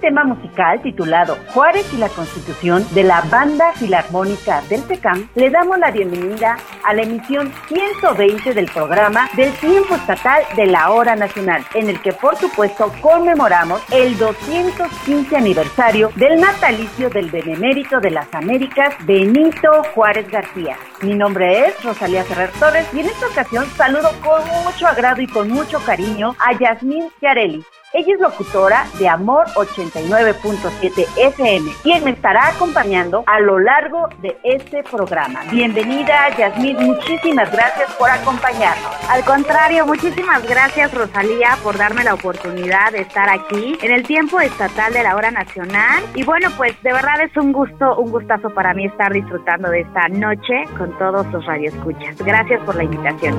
Tema musical titulado Juárez y la Constitución de la Banda Filarmónica del PECAM, le damos la bienvenida a la emisión 120 del programa del Tiempo Estatal de la Hora Nacional, en el que por supuesto conmemoramos el 215 aniversario del natalicio del Benemérito de las Américas, Benito Juárez García. Mi nombre es Rosalía Ferrer Torres y en esta ocasión saludo con mucho agrado y con mucho cariño a Yasmín Chiarelli, ella es locutora de Amor 89.7 FM, quien me estará acompañando a lo largo de este programa. Bienvenida, Yasmín, muchísimas gracias por acompañarnos. Al contrario, muchísimas gracias, Rosalía, por darme la oportunidad de estar aquí en el tiempo estatal de la hora nacional. Y bueno, pues de verdad es un gusto, un gustazo para mí estar disfrutando de esta noche con todos los radioescuchas. Gracias por la invitación.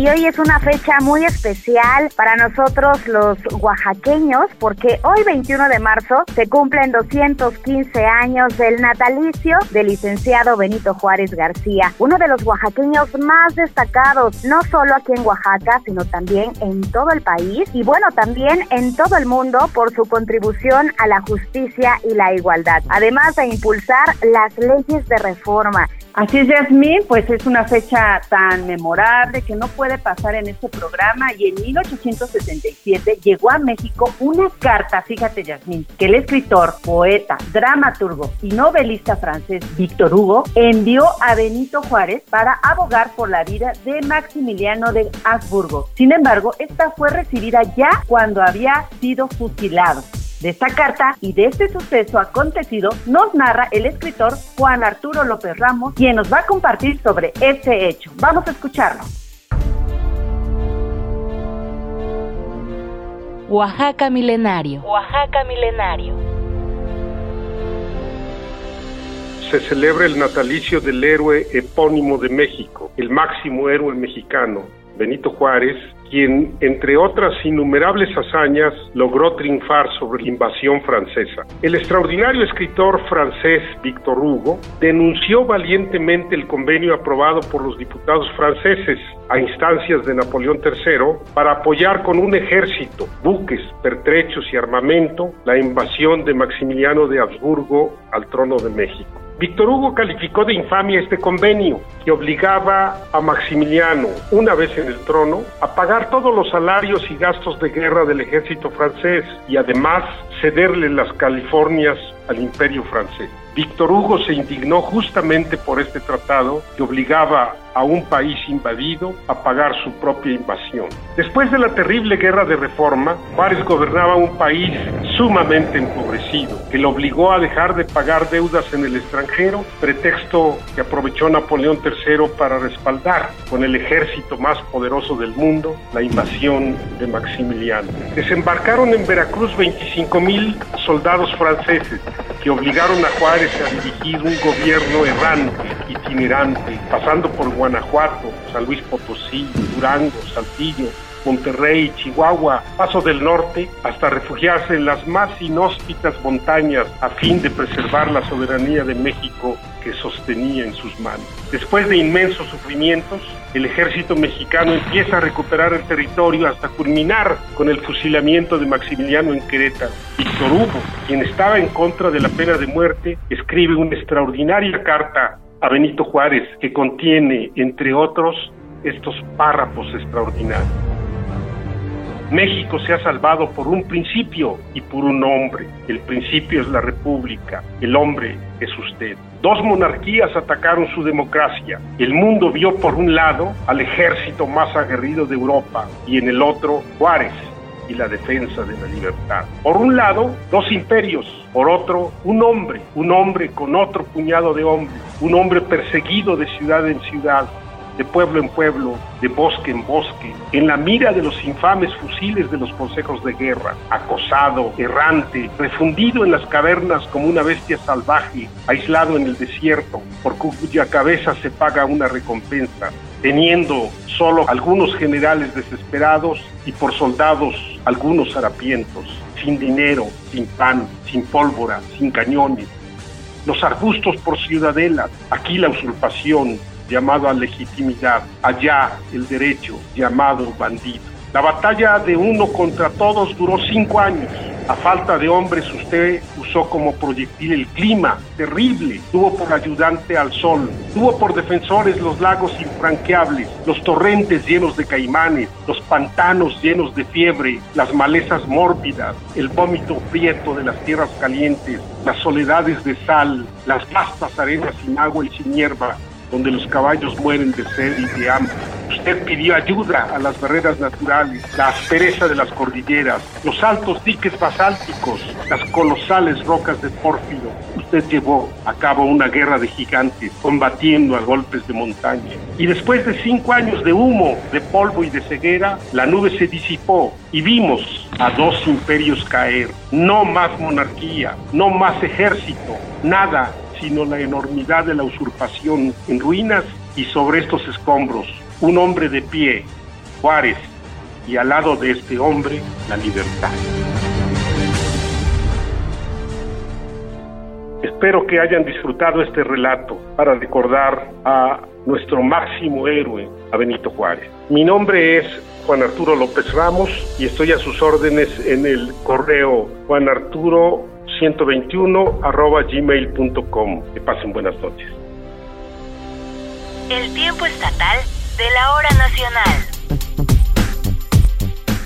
Y hoy es una fecha muy especial para nosotros los oaxaqueños porque hoy 21 de marzo se cumplen 215 años del natalicio del licenciado Benito Juárez García, uno de los oaxaqueños más destacados, no solo aquí en Oaxaca, sino también en todo el país y bueno, también en todo el mundo por su contribución a la justicia y la igualdad, además de impulsar las leyes de reforma. Así es, Yasmín, pues es una fecha tan memorable que no puede pasar en este programa y en 1877 llegó a México una carta, fíjate Yasmín, que el escritor, poeta, dramaturgo y novelista francés Víctor Hugo envió a Benito Juárez para abogar por la vida de Maximiliano de Habsburgo. Sin embargo, esta fue recibida ya cuando había sido fusilado. De esta carta y de este suceso acontecido nos narra el escritor Juan Arturo López Ramos, quien nos va a compartir sobre este hecho. Vamos a escucharlo. Oaxaca Milenario. Oaxaca Milenario. Se celebra el natalicio del héroe epónimo de México, el máximo héroe mexicano, Benito Juárez, quien, entre otras innumerables hazañas, logró triunfar sobre la invasión francesa. El extraordinario escritor francés Victor Hugo denunció valientemente el convenio aprobado por los diputados franceses a instancias de Napoleón III para apoyar con un ejército, buques, pertrechos y armamento la invasión de Maximiliano de Habsburgo al trono de México. Víctor Hugo calificó de infamia este convenio que obligaba a Maximiliano, una vez en el trono, a pagar todos los salarios y gastos de guerra del ejército francés y además cederle las Californias al imperio francés. Víctor Hugo se indignó justamente por este tratado que obligaba a un país invadido a pagar su propia invasión. Después de la terrible guerra de reforma, Juárez gobernaba un país sumamente empobrecido, que lo obligó a dejar de pagar deudas en el extranjero, pretexto que aprovechó Napoleón III para respaldar con el ejército más poderoso del mundo la invasión de Maximiliano. Desembarcaron en Veracruz 25 mil soldados franceses que obligaron a Juárez a dirigir un gobierno errante, itinerante, pasando por Guanajuato, San Luis Potosí, Durango, Saltillo, Monterrey, Chihuahua, Paso del Norte, hasta refugiarse en las más inhóspitas montañas a fin de preservar la soberanía de México que sostenía en sus manos. Después de inmensos sufrimientos, el ejército mexicano empieza a recuperar el territorio hasta culminar con el fusilamiento de Maximiliano en Querétaro. Víctor Hugo, quien estaba en contra de la pena de muerte, escribe una extraordinaria carta a Benito Juárez que contiene, entre otros, estos párrafos extraordinarios. México se ha salvado por un principio y por un hombre. El principio es la república, el hombre es usted. Dos monarquías atacaron su democracia. El mundo vio por un lado al ejército más aguerrido de Europa y en el otro Juárez y la defensa de la libertad. Por un lado, dos imperios, por otro, un hombre, un hombre con otro puñado de hombres, un hombre perseguido de ciudad en ciudad, de pueblo en pueblo, de bosque en bosque, en la mira de los infames fusiles de los consejos de guerra, acosado, errante, refundido en las cavernas como una bestia salvaje, aislado en el desierto, por cuya cabeza se paga una recompensa, teniendo solo algunos generales desesperados y por soldados algunos harapientos, sin dinero, sin pan, sin pólvora, sin cañones, los arbustos por ciudadelas, aquí la usurpación, llamado a legitimidad, allá el derecho, llamado bandido. La batalla de uno contra todos duró cinco años. A falta de hombres usted usó como proyectil el clima, terrible. Tuvo por ayudante al sol. Tuvo por defensores los lagos infranqueables, los torrentes llenos de caimanes, los pantanos llenos de fiebre, las malezas mórbidas, el vómito prieto de las tierras calientes, las soledades de sal, las vastas arenas sin agua y sin hierba, donde los caballos mueren de sed y de hambre. Usted pidió ayuda a las barreras naturales, la aspereza de las cordilleras, los altos diques basálticos, las colosales rocas de pórfido. Usted llevó a cabo una guerra de gigantes, combatiendo a golpes de montaña. Y después de cinco años de humo, de polvo y de ceguera, la nube se disipó y vimos a dos imperios caer. No más monarquía, no más ejército, nada sino la enormidad de la usurpación en ruinas y sobre estos escombros un hombre de pie, Juárez, y al lado de este hombre la libertad. Espero que hayan disfrutado este relato para recordar a nuestro máximo héroe, a Benito Juárez. Mi nombre es Juan Arturo López Ramos y estoy a sus órdenes en el correo juanarturo 121 arroba gmail.com. Que pasen buenas noches. El tiempo estatal de la hora nacional.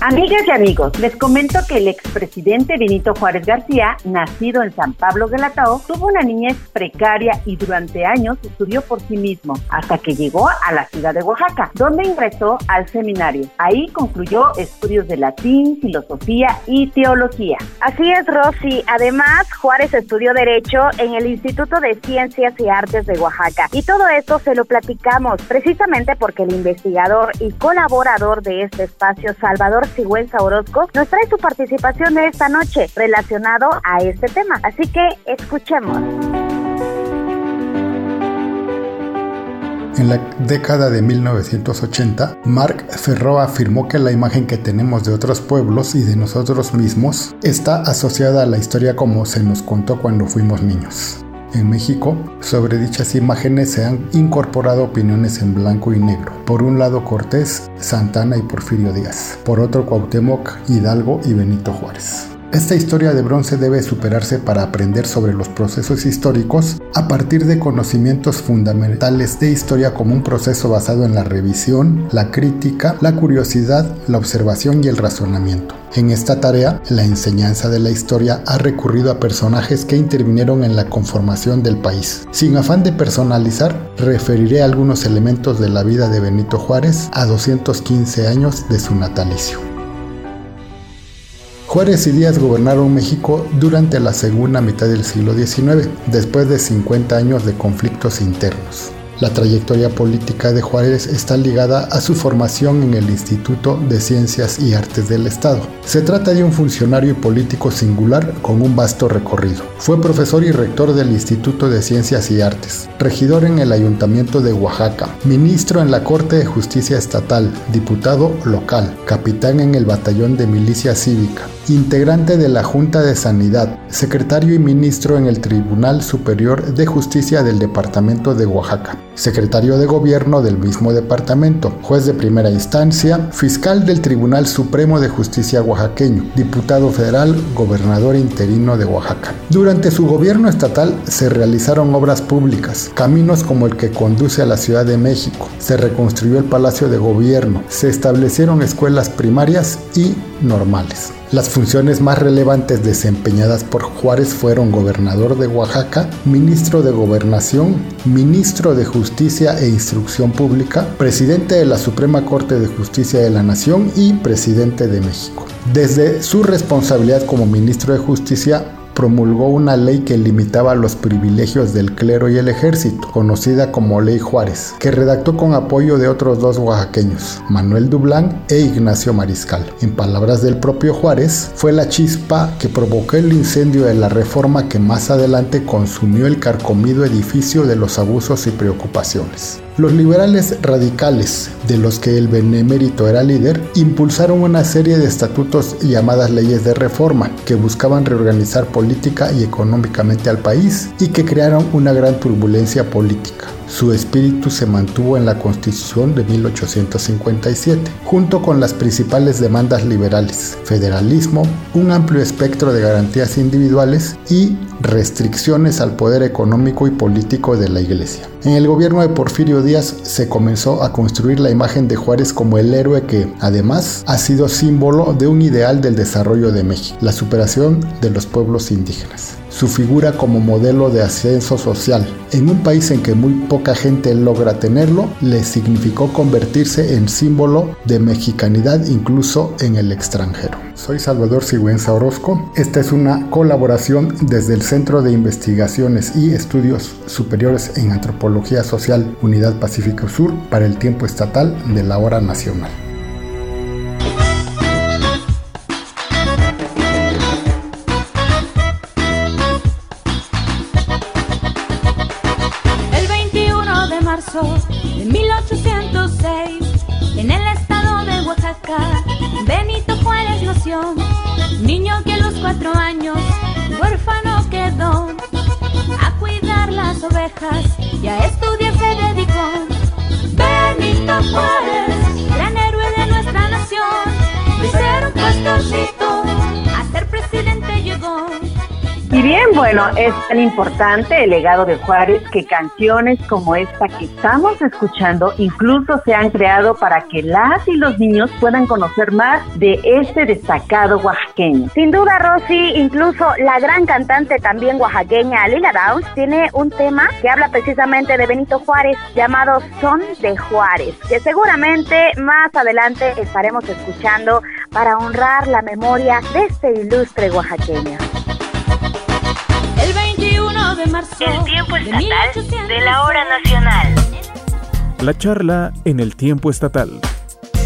Amigas y amigos, les comento que el expresidente Benito Juárez García, nacido en San Pablo Guelatao, tuvo una niñez precaria y durante años estudió por sí mismo, hasta que llegó a la ciudad de Oaxaca, donde ingresó al seminario. Ahí concluyó estudios de latín, filosofía y teología. Así es, Rosy. Además, Juárez estudió Derecho en el Instituto de Ciencias y Artes de Oaxaca. Y todo esto se lo platicamos precisamente porque el investigador y colaborador de este espacio, Salvador Sigüenza Orozco, nos trae su participación de esta noche relacionado a este tema. Así que escuchemos. En la década de 1980, Marc Ferro afirmó que la imagen que tenemos de otros pueblos y de nosotros mismos está asociada a la historia como se nos contó cuando fuimos niños. En México, sobre dichas imágenes se han incorporado opiniones en blanco y negro. Por un lado Cortés, Santana y Porfirio Díaz. Por otro Cuauhtémoc, Hidalgo y Benito Juárez. Esta historia de bronce debe superarse para aprender sobre los procesos históricos a partir de conocimientos fundamentales de historia como un proceso basado en la revisión, la crítica, la curiosidad, la observación y el razonamiento. En esta tarea, la enseñanza de la historia ha recurrido a personajes que intervinieron en la conformación del país. Sin afán de personalizar, referiré algunos elementos de la vida de Benito Juárez a 215 años de su natalicio. Juárez y Díaz gobernaron México durante la segunda mitad del siglo XIX, después de 50 años de conflictos internos. La trayectoria política de Juárez está ligada a su formación en el Instituto de Ciencias y Artes del Estado. Se trata de un funcionario político singular con un vasto recorrido. Fue profesor y rector del Instituto de Ciencias y Artes, regidor en el Ayuntamiento de Oaxaca, ministro en la Corte de Justicia Estatal, diputado local, capitán en el Batallón de Milicia Cívica, integrante de la Junta de Sanidad, secretario y ministro en el Tribunal Superior de Justicia del Departamento de Oaxaca, secretario de Gobierno del mismo departamento, juez de primera instancia, fiscal del Tribunal Supremo de Justicia oaxaqueño, diputado federal, gobernador interino de Oaxaca. Durante su gobierno estatal se realizaron obras públicas, caminos como el que conduce a la Ciudad de México, se reconstruyó el Palacio de Gobierno, se establecieron escuelas primarias y normales. Las funciones más relevantes desempeñadas por Juárez fueron gobernador de Oaxaca, ministro de Gobernación, ministro de Justicia e Instrucción Pública, presidente de la Suprema Corte de Justicia de la Nación y presidente de México. Desde su responsabilidad como ministro de Justicia, promulgó una ley que limitaba los privilegios del clero y el ejército, conocida como Ley Juárez, que redactó con apoyo de otros dos oaxaqueños, Manuel Dublán e Ignacio Mariscal. En palabras del propio Juárez, fue la chispa que provocó el incendio de la reforma que más adelante consumió el carcomido edificio de los abusos y preocupaciones. Los liberales radicales, de los que el benemérito era líder, impulsaron una serie de estatutos llamadas leyes de reforma, que buscaban reorganizar política y económicamente al país y que crearon una gran turbulencia política. Su espíritu se mantuvo en la Constitución de 1857, junto con las principales demandas liberales, federalismo, un amplio espectro de garantías individuales y restricciones al poder económico y político de la Iglesia. En el gobierno de Porfirio Díaz se comenzó a construir la imagen de Juárez como el héroe que, además, ha sido símbolo de un ideal del desarrollo de México, la superación de los pueblos indígenas su figura como modelo de ascenso social. En un país en que muy poca gente logra tenerlo, le significó convertirse en símbolo de mexicanidad incluso en el extranjero. Soy Salvador Sigüenza Orozco. Esta es una colaboración desde el Centro de Investigaciones y Estudios Superiores en Antropología Social Unidad Pacífico Sur para el tiempo estatal de la hora nacional. Bien, bueno, es tan importante el legado de Juárez que canciones como esta que estamos escuchando incluso se han creado para que las y los niños puedan conocer más de este destacado oaxaqueño. Sin duda, Rosy, incluso la gran cantante también oaxaqueña Lila Downs tiene un tema que habla precisamente de Benito Juárez llamado Son de Juárez, que seguramente más adelante estaremos escuchando para honrar la memoria de este ilustre oaxaqueño de marzo. El tiempo estatal de la hora nacional. La charla en el tiempo estatal.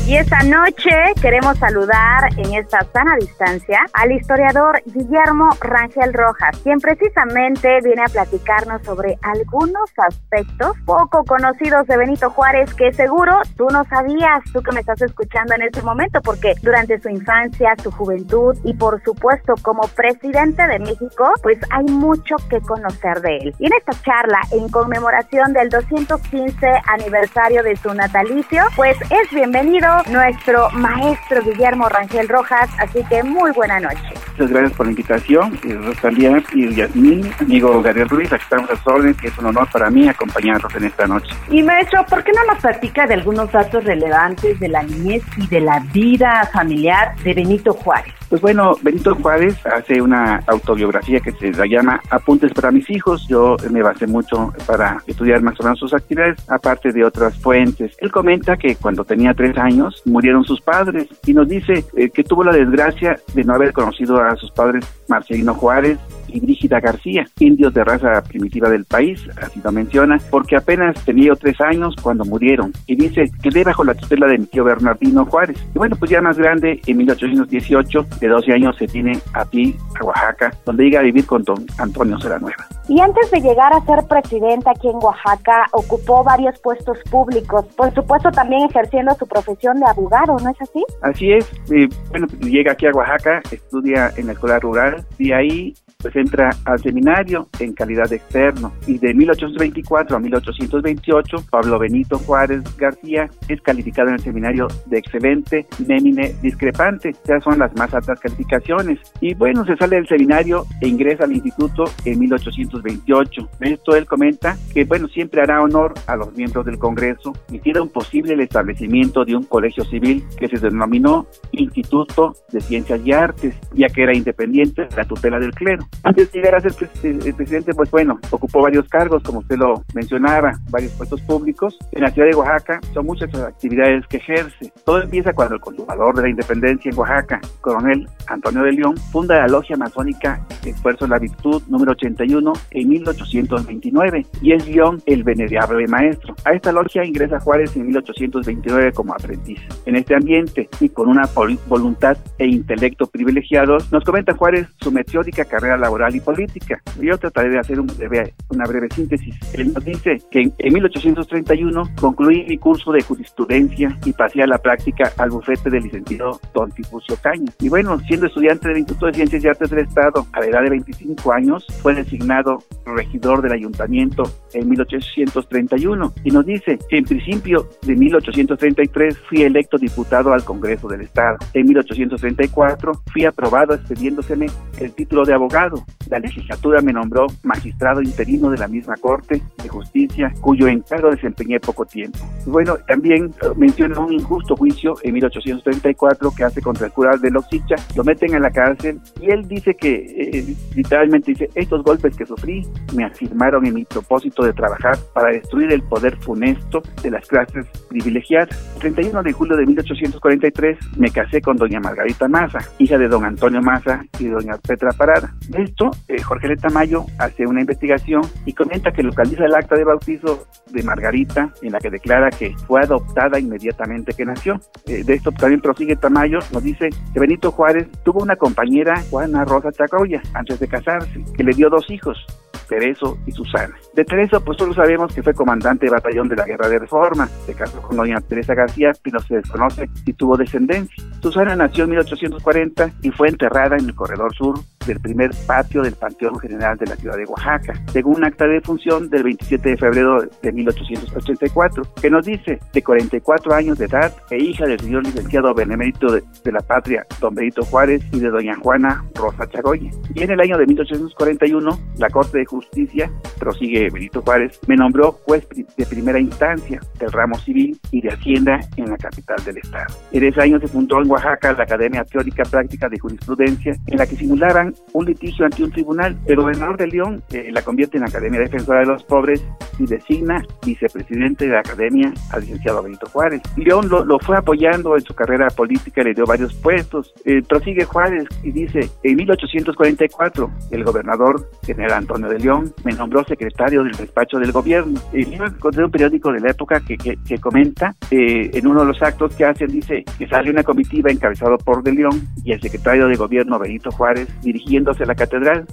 Y esta noche queremos saludar en esta sana distancia al historiador Guillermo Rangel Rojas, quien precisamente viene a platicarnos sobre algunos aspectos poco conocidos de Benito Juárez que seguro tú no sabías, tú que me estás escuchando en este momento, porque durante su infancia, su juventud y por supuesto como presidente de México, pues hay mucho que conocer de él. Y en esta charla, en conmemoración del 215 aniversario de su natalicio, pues es bienvenido nuestro maestro Guillermo Rangel Rojas, así que muy buena noche. Muchas gracias por la invitación, y Rosalía y Yasmín, amigo Gabriel Ruiz, aquí estamos a sus órdenes, y es un honor para mí acompañarlos en esta noche. Y maestro, ¿por qué no nos platica de algunos datos relevantes de la niñez y de la vida familiar de Benito Juárez? Pues bueno, Benito Juárez hace una autobiografía que se la llama Apuntes para mis hijos. Yo me basé mucho para estudiar más o menos sus actividades, aparte de otras fuentes. Él comenta que cuando tenía tres años murieron sus padres y nos dice eh, que tuvo la desgracia de no haber conocido a sus padres Marcelino Juárez y Brígida García, indios de raza primitiva del país, así lo menciona, porque apenas tenía tres años cuando murieron. Y dice que de bajo la tutela de mi tío Bernardino Juárez. Y bueno, pues ya más grande, en 1818, de 12 años, se tiene a ti, a Oaxaca, donde llega a vivir con don Antonio Nueva. Y antes de llegar a ser presidente aquí en Oaxaca, ocupó varios puestos públicos, por supuesto también ejerciendo su profesión de abogado, ¿no es así? Así es. Eh, bueno, llega aquí a Oaxaca, estudia en la escuela rural y ahí pues entra al seminario en calidad de externo y de 1824 a 1828 Pablo Benito Juárez García es calificado en el seminario de excelente, némine, discrepante, ya son las más altas calificaciones y bueno, se sale del seminario e ingresa al instituto en 1828. Esto él comenta que bueno, siempre hará honor a los miembros del Congreso, hicieron posible el establecimiento de un colegio civil que se denominó Instituto de Ciencias y Artes, ya que era independiente de la tutela del clero. Antes de llegar a ser presidente, pues bueno, ocupó varios cargos, como usted lo mencionaba, varios puestos públicos. En la ciudad de Oaxaca son muchas las actividades que ejerce. Todo empieza cuando el conservador de la independencia en Oaxaca, coronel Antonio de León, funda la logia masónica Esfuerzo de la Virtud número 81 en 1829 y es León el venerable maestro. A esta logia ingresa Juárez en 1829 como aprendiz. En este ambiente y con una voluntad e intelecto privilegiados, nos comenta Juárez su meteórica carrera laboral y política. Yo trataré de hacer una breve síntesis. Él nos dice que en, 1831 concluí mi curso de jurisprudencia y pasé a la práctica al bufete del licenciado Don Tiburcio Caña. Y bueno, siendo estudiante del Instituto de Ciencias y Artes del Estado a la edad de 25 años, fue designado regidor del ayuntamiento en 1831 y nos dice que en principio de 1833 fui electo diputado al Congreso del Estado. En 1834 fui aprobado expediéndoseme el título de abogado. La legislatura me nombró magistrado interino de la misma Corte de Justicia, cuyo encargo desempeñé poco tiempo. Bueno, también eh, menciona un injusto juicio en 1834 que hace contra el cura de Loxicha, lo meten en la cárcel y él dice que, eh, literalmente dice, estos golpes que sufrí me afirmaron en mi propósito de trabajar para destruir el poder funesto de las clases privilegiadas. El 31 de julio de 1843 me casé con doña Margarita Maza, hija de don Antonio Maza y doña Petra Parada. Esto, eh, Jorge Leta Tamayo hace una investigación y comenta que localiza el acta de bautizo de Margarita en la que declara que fue adoptada inmediatamente que nació. Eh, de esto también prosigue Tamayo, nos dice que Benito Juárez tuvo una compañera, Juana Rosa Chacoya, antes de casarse, que le dio dos hijos, Tereso y Susana. De Tereso, pues solo sabemos que fue comandante de batallón de la Guerra de Reforma, se casó con doña Teresa García, pero se desconoce si tuvo descendencia. Susana nació en 1840 y fue enterrada en el corredor sur del primer patio del Panteón General de la ciudad de Oaxaca, según un acta de función del 27 de febrero de 1884, que nos dice de 44 años de edad e hija del señor licenciado benemérito de, la patria, don Benito Juárez, y de doña Juana Rosa Chagoya. Y en el año de 1841, la Corte de Justicia, prosigue Benito Juárez, me nombró juez de primera instancia del ramo civil y de Hacienda en la capital del estado. En ese año se fundó en Oaxaca la Academia Teórica Práctica de Jurisprudencia, en la que simulaban un litigio ante un tribunal. El gobernador de León eh, la convierte en Academia Defensora de los Pobres y designa vicepresidente de la Academia al licenciado Benito Juárez. León lo, fue apoyando en su carrera política, le dio varios puestos. Eh, prosigue Juárez y dice, en 1844 el gobernador general Antonio de León me nombró secretario del despacho del gobierno. Y yo encontré un periódico de la época que, que, comenta eh, en uno de los actos que hacen, dice que sale una comitiva encabezado por de León y el secretario de gobierno Benito Juárez dirigiéndose a la catedral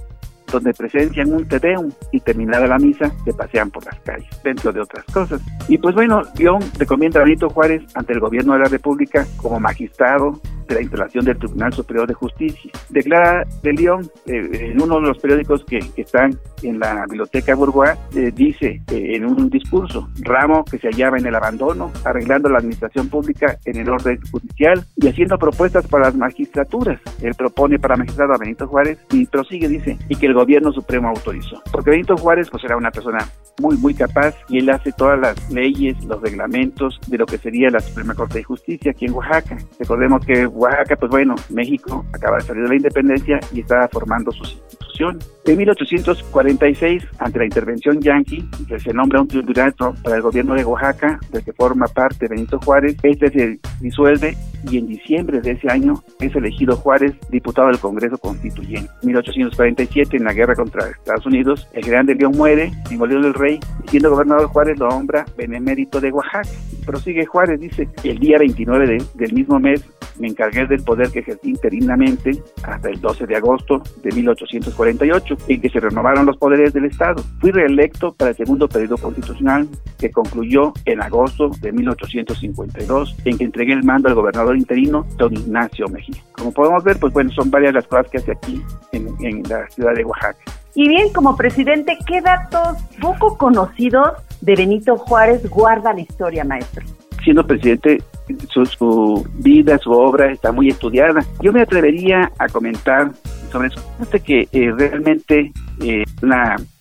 donde presencian un tedeum y terminada la misa se pasean por las calles, dentro de otras cosas. Y pues bueno, León recomienda a Benito Juárez ante el gobierno de la República como magistrado de la instalación del Tribunal Superior de Justicia. Declara de León, eh, en uno de los periódicos que, están en la biblioteca Bourgois, eh, dice eh, en un discurso, ramo que se hallaba en el abandono, arreglando la administración pública en el orden judicial y haciendo propuestas para las magistraturas. Él propone para magistrado a Benito Juárez y prosigue, dice, y que el gobierno supremo autorizó. Porque Benito Juárez pues era una persona muy, muy capaz y él hace todas las leyes, los reglamentos de lo que sería la Suprema Corte de Justicia aquí en Oaxaca. Recordemos que Oaxaca, pues bueno, México acaba de salir de la independencia y estaba formando sus instituciones. En 1846, ante la intervención yanqui, que se nombra un triunvirato para el gobierno de Oaxaca, del que forma parte Benito Juárez, este se disuelve y en diciembre de ese año es elegido Juárez diputado del Congreso Constituyente. En 1847, en la guerra contra Estados Unidos, el grande León muere Bolívar del Rey y siendo gobernador Juárez lo nombra benemérito de Oaxaca. Prosigue Juárez, dice, el día 29 del mismo mes me encargué del poder que ejercí interinamente hasta el 12 de agosto de 1848, en que se renovaron los poderes del Estado. Fui reelecto para el segundo periodo constitucional, que concluyó en agosto de 1852, en que entregué el mando al gobernador interino, don Ignacio Mejía. Como podemos ver, pues bueno, son varias las cosas que hace aquí en, en la ciudad de Oaxaca. Y bien, como presidente, ¿qué datos poco conocidos de Benito Juárez guarda la historia, maestro? Siendo presidente, su, vida, su obra está muy estudiada. Yo me atrevería a comentar sobre eso. Fíjate que eh, realmente eh,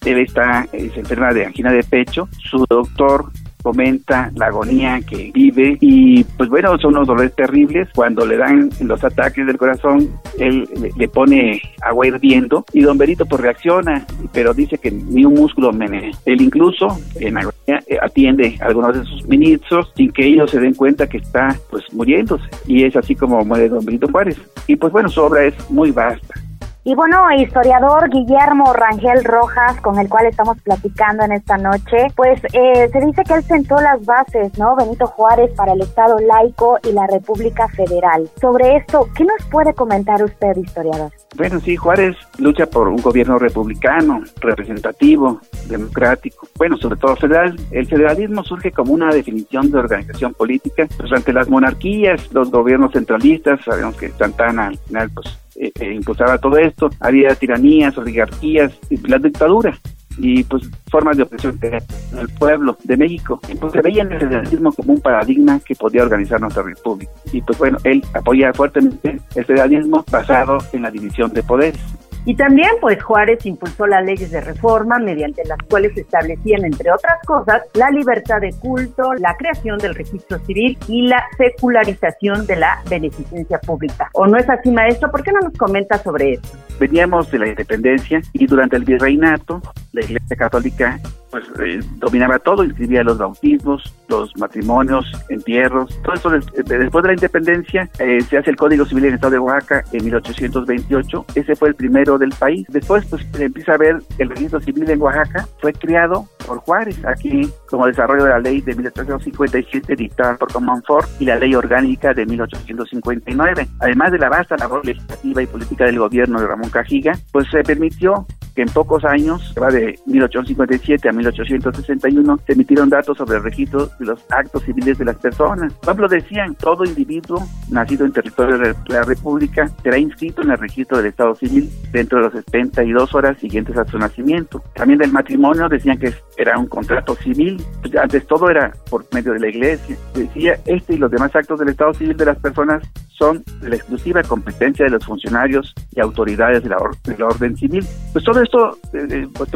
él está, eh, enferma de angina de pecho. Su doctor comenta la agonía que vive y pues bueno, son unos dolores terribles. Cuando le dan los ataques del corazón, él le, pone agua hirviendo y don Berito pues reacciona, pero dice que ni un músculo menea. Él incluso en agonía eh, atiende a algunos de sus ministros sin que ellos se den cuenta que está pues muriéndose y es así como muere don Benito Juárez. Y pues bueno, su obra es muy vasta. Y bueno, historiador Guillermo Rangel Rojas, con el cual estamos platicando en esta noche, pues eh, se dice que él sentó las bases, ¿no? Benito Juárez para el Estado laico y la República Federal. Sobre esto, ¿qué nos puede comentar usted, historiador? Bueno, sí, Juárez lucha por un gobierno republicano, representativo, democrático, bueno, sobre todo federal. El federalismo surge como una definición de organización política. Pues ante las monarquías, los gobiernos centralistas, sabemos que Santana al final pues eh, eh, impulsaba todo esto, había tiranías, oligarquías, y la dictadura y pues formas de opresión en el pueblo de México. Entonces veían el federalismo como un paradigma que podía organizar nuestra república. Y pues bueno, él apoya fuertemente el federalismo basado en la división de poderes. Y también, pues Juárez impulsó las leyes de reforma mediante las cuales se establecían, entre otras cosas, la libertad de culto, la creación del registro civil y la secularización de la beneficencia pública. ¿O no es así, maestro? ¿Por qué no nos comenta sobre esto? Veníamos de la independencia y durante el virreinato, la Iglesia Católica pues eh, dominaba todo, inscribía los bautismos, los matrimonios, entierros, todo eso después de la independencia eh, se hace el Código Civil en el Estado de Oaxaca en 1828, ese fue el primero del país. Después pues empieza a ver el registro civil en Oaxaca, fue creado por Juárez, aquí como desarrollo de la ley de 1857 dictada por Comonfort y la ley orgánica de 1859. Además de la vasta labor legislativa y política del gobierno de Ramón Cajiga, pues se permitió que en pocos años, va de 1857 a 1861, se emitieron datos sobre el registro de los actos civiles de las personas. Pablo decían, todo individuo nacido en territorio de la República será inscrito en el registro del Estado Civil dentro de las 72 horas siguientes a su nacimiento. También del matrimonio decían que era un contrato civil, antes todo era por medio de la iglesia. Decía, este y los demás actos del Estado Civil de las personas son de la exclusiva competencia de los funcionarios y autoridades de la, orden civil. Pues todo esto eh, eh pues,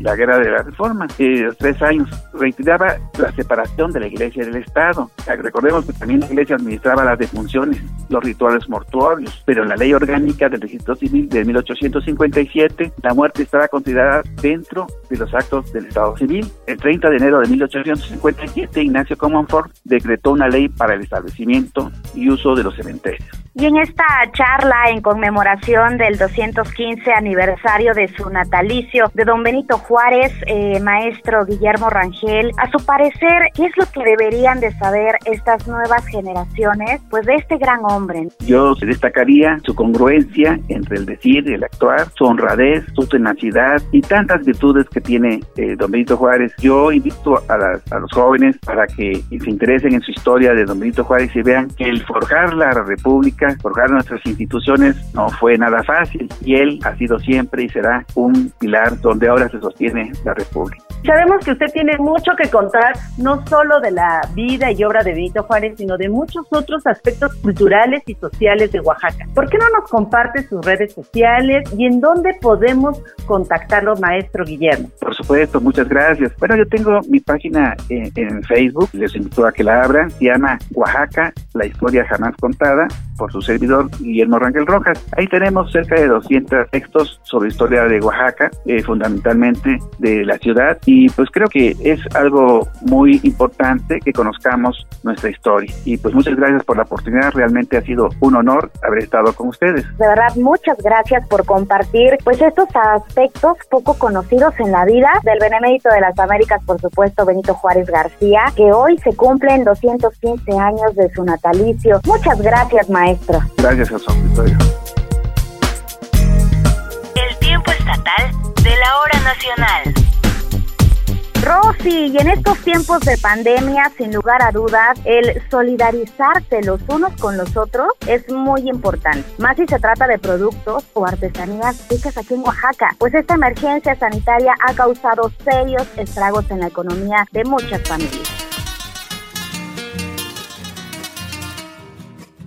la guerra de la reforma. Eh, los tres años reiteraba la separación de la iglesia del Estado. Recordemos que también la iglesia administraba las defunciones, los rituales mortuorios, pero en la ley orgánica del registro civil de 1857, la muerte estaba considerada dentro de los actos del Estado civil. El 30 de enero de 1857, Ignacio Comonfort decretó una ley para el establecimiento y uso de los cementerios. Y en esta charla en conmemoración del 215 aniversario de su natalicio de don Benito Juárez, eh, maestro Guillermo Rangel, a su parecer, ¿qué es lo que deberían de saber estas nuevas generaciones pues de este gran hombre? Yo destacaría su congruencia entre el decir y el actuar, su honradez, su tenacidad y tantas virtudes que tiene eh, don Benito Juárez. Yo invito a, a los jóvenes para que se interesen en su historia de don Benito Juárez y vean que el forjar la república forjar nuestras instituciones no fue nada fácil y él ha sido siempre y será un pilar donde ahora se sostiene la República. Sabemos que usted tiene mucho que contar, no solo de la vida y obra de Benito Juárez, sino de muchos otros aspectos culturales y sociales de Oaxaca. ¿Por qué no nos comparte sus redes sociales y en dónde podemos contactarlo, maestro Guillermo? Por supuesto, muchas gracias. Bueno, yo tengo mi página en, en Facebook, les invito a que la abran, se llama Oaxaca, la historia jamás contada, por su servidor Guillermo Rangel Rojas. Ahí tenemos cerca de 200 textos sobre historia de Oaxaca, eh, fundamentalmente de la ciudad y y pues creo que es algo muy importante que conozcamos nuestra historia. Y pues muchas gracias por la oportunidad, realmente ha sido un honor haber estado con ustedes. De verdad, muchas gracias por compartir pues estos aspectos poco conocidos en la vida del Benemérito de las Américas, por supuesto, Benito Juárez García, que hoy se cumplen 215 años de su natalicio. Muchas gracias, maestro. Gracias a su El tiempo estatal de la hora nacional. Rosy, y en estos tiempos de pandemia, sin lugar a dudas, el solidarizarse los unos con los otros es muy importante. Más si se trata de productos o artesanías hechas aquí en Oaxaca, pues esta emergencia sanitaria ha causado serios estragos en la economía de muchas familias.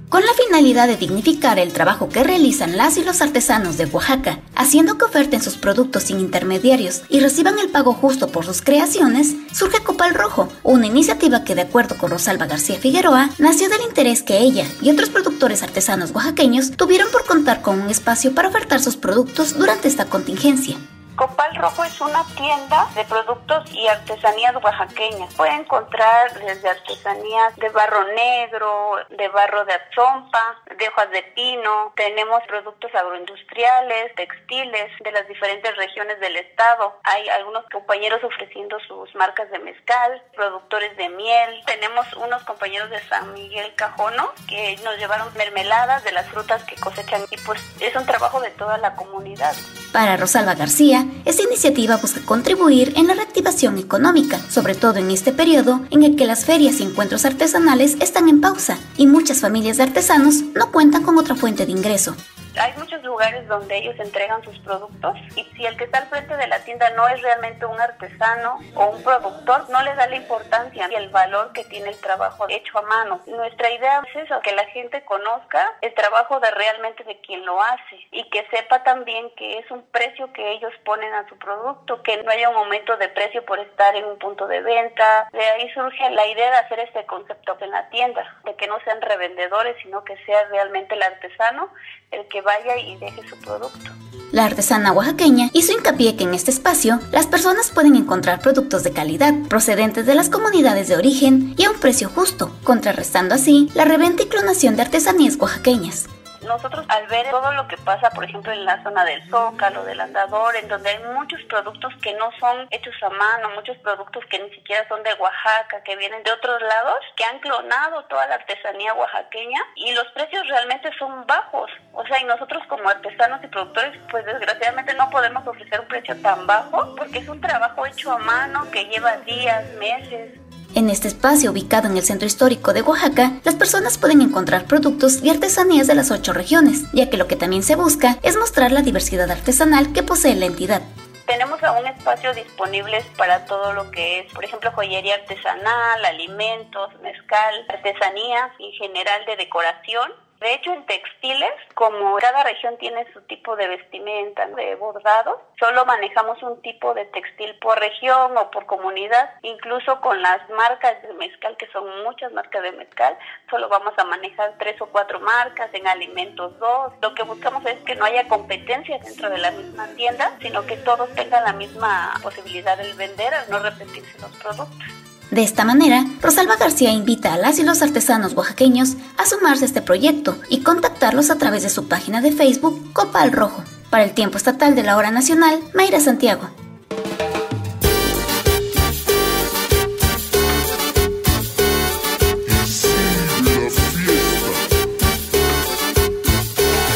Con la finalidad de dignificar el trabajo que realizan las y los artesanos de Oaxaca, haciendo que oferten sus productos sin intermediarios y reciban el pago justo por sus creaciones, surge Copal Rojo, una iniciativa que de acuerdo con Rosalba García Figueroa, nació del interés que ella y otros productores artesanos oaxaqueños tuvieron por contar con un espacio para ofertar sus productos durante esta contingencia. Copal Rojo es una tienda de productos y artesanías oaxaqueñas. Puede encontrar desde artesanías de barro negro, de barro de azompa, de hojas de pino. Tenemos productos agroindustriales, textiles de las diferentes regiones del estado. Hay algunos compañeros ofreciendo sus marcas de mezcal, productores de miel. Tenemos unos compañeros de San Miguel Cajono que nos llevaron mermeladas de las frutas que cosechan y pues es un trabajo de toda la comunidad. Para Rosalba García, esta iniciativa busca contribuir en la reactivación económica, sobre todo en este periodo en el que las ferias y encuentros artesanales están en pausa y muchas familias de artesanos no cuentan con otra fuente de ingreso hay muchos lugares donde ellos entregan sus productos y si el que está al frente de la tienda no es realmente un artesano o un productor, no le da la importancia y el valor que tiene el trabajo hecho a mano. Nuestra idea es eso, que la gente conozca el trabajo de realmente de quien lo hace y que sepa también que es un precio que ellos ponen a su producto, que no haya un aumento de precio por estar en un punto de venta. De ahí surge la idea de hacer este concepto en la tienda, de que no sean revendedores, sino que sea realmente el artesano el que vaya y deje su producto. La artesana oaxaqueña hizo hincapié que en este espacio las personas pueden encontrar productos de calidad procedentes de las comunidades de origen y a un precio justo, contrarrestando así la reventa y clonación de artesanías oaxaqueñas nosotros al ver todo lo que pasa, por ejemplo, en la zona del Zócalo, del Andador, en donde hay muchos productos que no son hechos a mano, muchos productos que ni siquiera son de Oaxaca, que vienen de otros lados, que han clonado toda la artesanía oaxaqueña y los precios realmente son bajos. O sea, y nosotros como artesanos y productores, pues desgraciadamente no podemos ofrecer un precio tan bajo porque es un trabajo hecho a mano que lleva días, meses. En este espacio ubicado en el centro histórico de Oaxaca, las personas pueden encontrar productos y artesanías de las ocho regiones, ya que lo que también se busca es mostrar la diversidad artesanal que posee la entidad. Tenemos aún espacios disponibles para todo lo que es, por ejemplo, joyería artesanal, alimentos, mezcal, artesanías en general de decoración de hecho, en textiles, como cada región tiene su tipo de vestimenta, de bordado, solo manejamos un tipo de textil por región o por comunidad. Incluso con las marcas de mezcal, que son muchas marcas de mezcal, solo vamos a manejar tres o cuatro marcas, en alimentos dos. Lo que buscamos es que no haya competencia dentro de la misma tienda, sino que todos tengan la misma posibilidad de vender al no repetirse los productos. De esta manera, Rosalba García invita a las y los artesanos oaxaqueños a sumarse a este proyecto y contactarlos a través de su página de Facebook Copal Rojo. Para el tiempo estatal de la hora nacional, Mayra Santiago.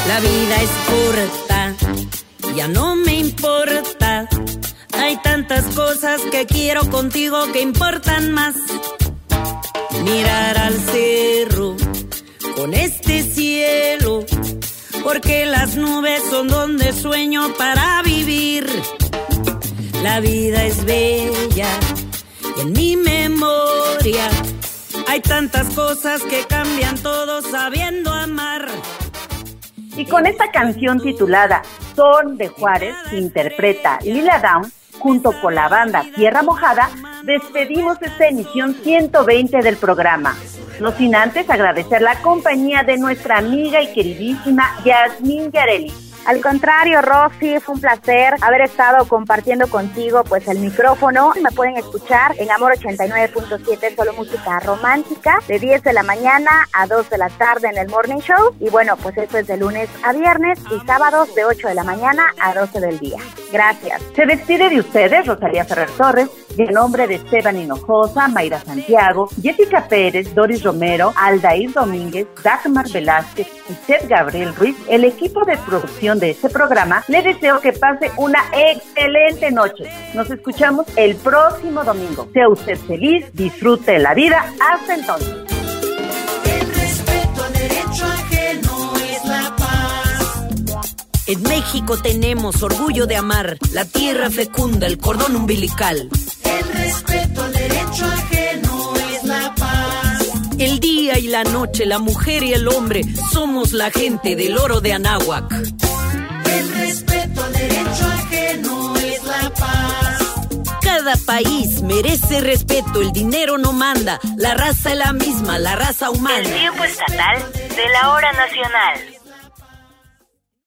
La vida es corta, ya no me importa hay tantas cosas que quiero contigo que importan más. Mirar al cerro con este cielo, porque las nubes son donde sueño para vivir. La vida es bella y en mi memoria hay tantas cosas que cambian todo sabiendo amar. Y con esta canción titulada Son de Juárez, que interpreta Lila Down, junto con la banda Tierra Mojada, despedimos esta emisión 120 del programa. No sin antes agradecer la compañía de nuestra amiga y queridísima Yasmín Yareli, Al contrario, Rosy, es un placer haber estado compartiendo contigo pues el micrófono. Me pueden escuchar en Amor 89.7, solo música romántica, de 10 de la mañana a 2 de la tarde en el Morning Show. Y bueno, pues esto es de lunes a viernes y sábados de 8 de la mañana a 12 del día. Gracias. Se despide de ustedes Rosalía Ferrer Torres, y en nombre de Esteban Hinojosa, Mayra Santiago, Jessica Pérez, Doris Romero, Aldair Domínguez, Dagmar Velázquez y Seth Gabriel Ruiz, el equipo de producción de este programa, le deseo que pase una excelente noche. Nos escuchamos el próximo domingo. Sea usted feliz, disfrute la vida. Hasta entonces. El respeto al derecho ajeno es la paz. En México tenemos orgullo de amar la tierra fecunda, el cordón umbilical. La noche, la mujer y el hombre, somos la gente del oro de Anáhuac. El respeto al derecho ajeno es la paz. Cada país merece respeto, el dinero no manda, la raza es la misma, la raza humana. El tiempo estatal de la hora nacional.